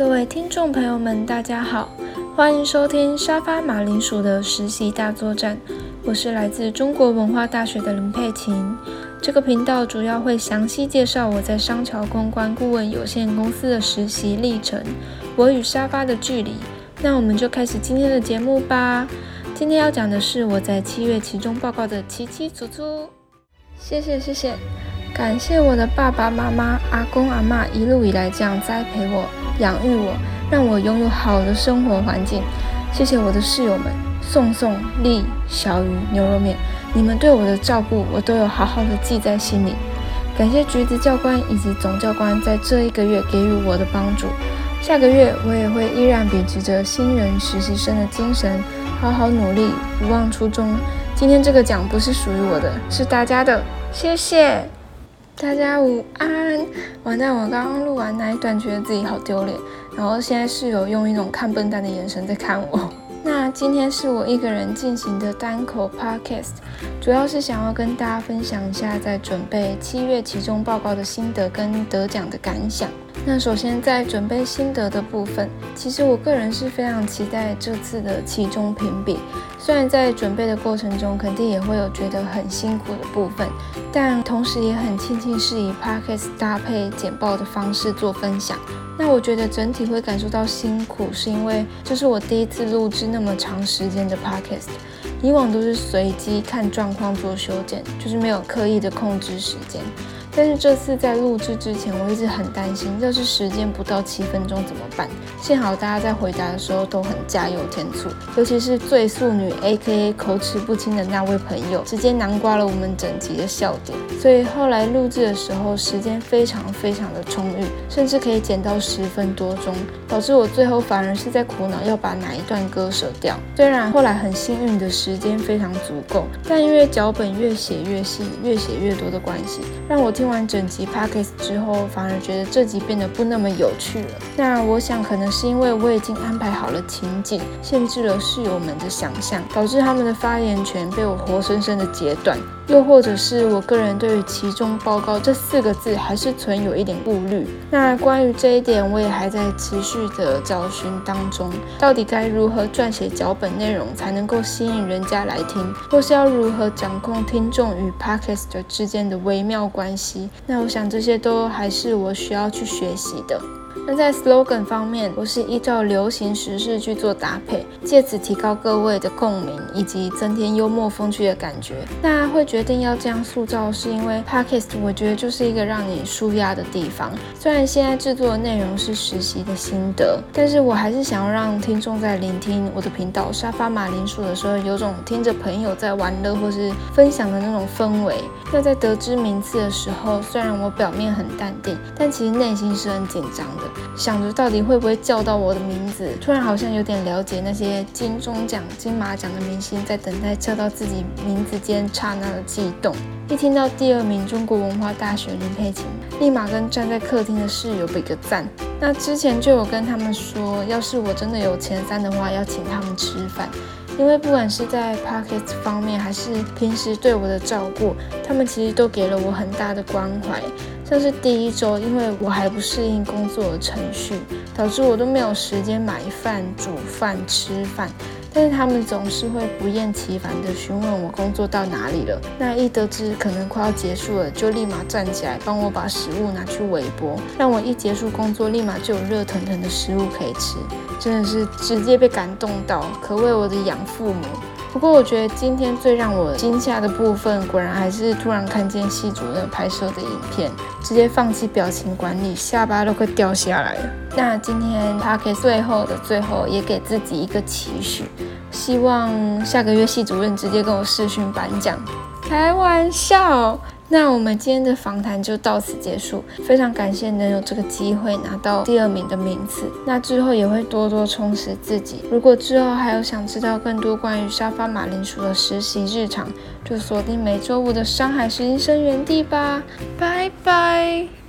各位听众朋友们，大家好，欢迎收听沙发马铃薯的实习大作战。我是来自中国文化大学的林佩琴。这个频道主要会详细介绍我在商桥公关顾问有限公司的实习历程，我与沙发的距离。那我们就开始今天的节目吧。今天要讲的是我在七月期中报告的七七祖祖。谢谢谢谢，感谢我的爸爸妈妈、阿公阿妈一路以来这样栽培我。养育我，让我拥有好的生活环境。谢谢我的室友们，宋宋、丽、小鱼、牛肉面，你们对我的照顾，我都有好好的记在心里。感谢橘子教官以及总教官在这一个月给予我的帮助。下个月我也会依然秉持着新人实习生的精神，好好努力，不忘初衷。今天这个奖不是属于我的，是大家的。谢谢。大家午安！完蛋，我刚刚录完那一段，觉得自己好丢脸。然后现在室友用一种看笨蛋的眼神在看我。那今天是我一个人进行的单口 podcast，主要是想要跟大家分享一下在准备七月期中报告的心得跟得奖的感想。那首先在准备心得的部分，其实我个人是非常期待这次的期中评比。虽然在准备的过程中，肯定也会有觉得很辛苦的部分，但同时也很庆幸是以 podcast 搭配简报的方式做分享。那我觉得整体会感受到辛苦，是因为这是我第一次录制那么长时间的 podcast，以往都是随机看状况做修剪，就是没有刻意的控制时间。但是这次在录制之前，我一直很担心，要是时间不到七分钟怎么办？幸好大家在回答的时候都很加油添醋，尤其是最素女 A.K.A 口齿不清的那位朋友，直接囊括了我们整集的笑点。所以后来录制的时候，时间非常非常的充裕，甚至可以剪到十分多钟，导致我最后反而是在苦恼要把哪一段割舍掉。虽然后来很幸运的时间非常足够，但因为脚本越写越细，越写越多的关系，让我。听完整集 p o c k e t 之后，反而觉得这集变得不那么有趣了。那我想，可能是因为我已经安排好了情景，限制了室友们的想象，导致他们的发言权被我活生生的截断。又或者是我个人对于其中报告这四个字还是存有一点顾虑。那关于这一点，我也还在持续的找寻当中，到底该如何撰写脚本内容才能够吸引人家来听，或是要如何掌控听众与 podcast 之间的微妙关系？那我想这些都还是我需要去学习的。那在 slogan 方面，我是依照流行时事去做搭配，借此提高各位的共鸣，以及增添幽默风趣的感觉。那会决定要这样塑造，是因为 podcast 我觉得就是一个让你舒压的地方。虽然现在制作的内容是实习的心得，但是我还是想要让听众在聆听我的频道沙发马铃薯的时候，有种听着朋友在玩乐或是分享的那种氛围。那在得知名次的时候，虽然我表面很淡定，但其实内心是很紧张想着到底会不会叫到我的名字，突然好像有点了解那些金钟奖、金马奖的明星在等待叫到自己名字间刹那的悸动。一听到第二名中国文化大学林佩琴，立马跟站在客厅的室友比个赞。那之前就有跟他们说，要是我真的有前三的话，要请他们吃饭，因为不管是在 pocket 方面，还是平时对我的照顾，他们其实都给了我很大的关怀。像是第一周，因为我还不适应工作的程序，导致我都没有时间买饭、煮饭、吃饭。但是他们总是会不厌其烦地询问我工作到哪里了。那一得知可能快要结束了，就立马站起来帮我把食物拿去微波，让我一结束工作立马就有热腾腾的食物可以吃。真的是直接被感动到，可谓我的养父母。不过我觉得今天最让我惊吓的部分，果然还是突然看见系主任拍摄的影片，直接放弃表情管理，下巴都快掉下来了。那今天他给最后的最后，也给自己一个期许，希望下个月系主任直接跟我视讯颁奖。开玩笑。那我们今天的访谈就到此结束，非常感谢能有这个机会拿到第二名的名次。那之后也会多多充实自己。如果之后还有想知道更多关于沙发马铃薯的实习日常，就锁定每周五的上海实习生源地吧。拜拜。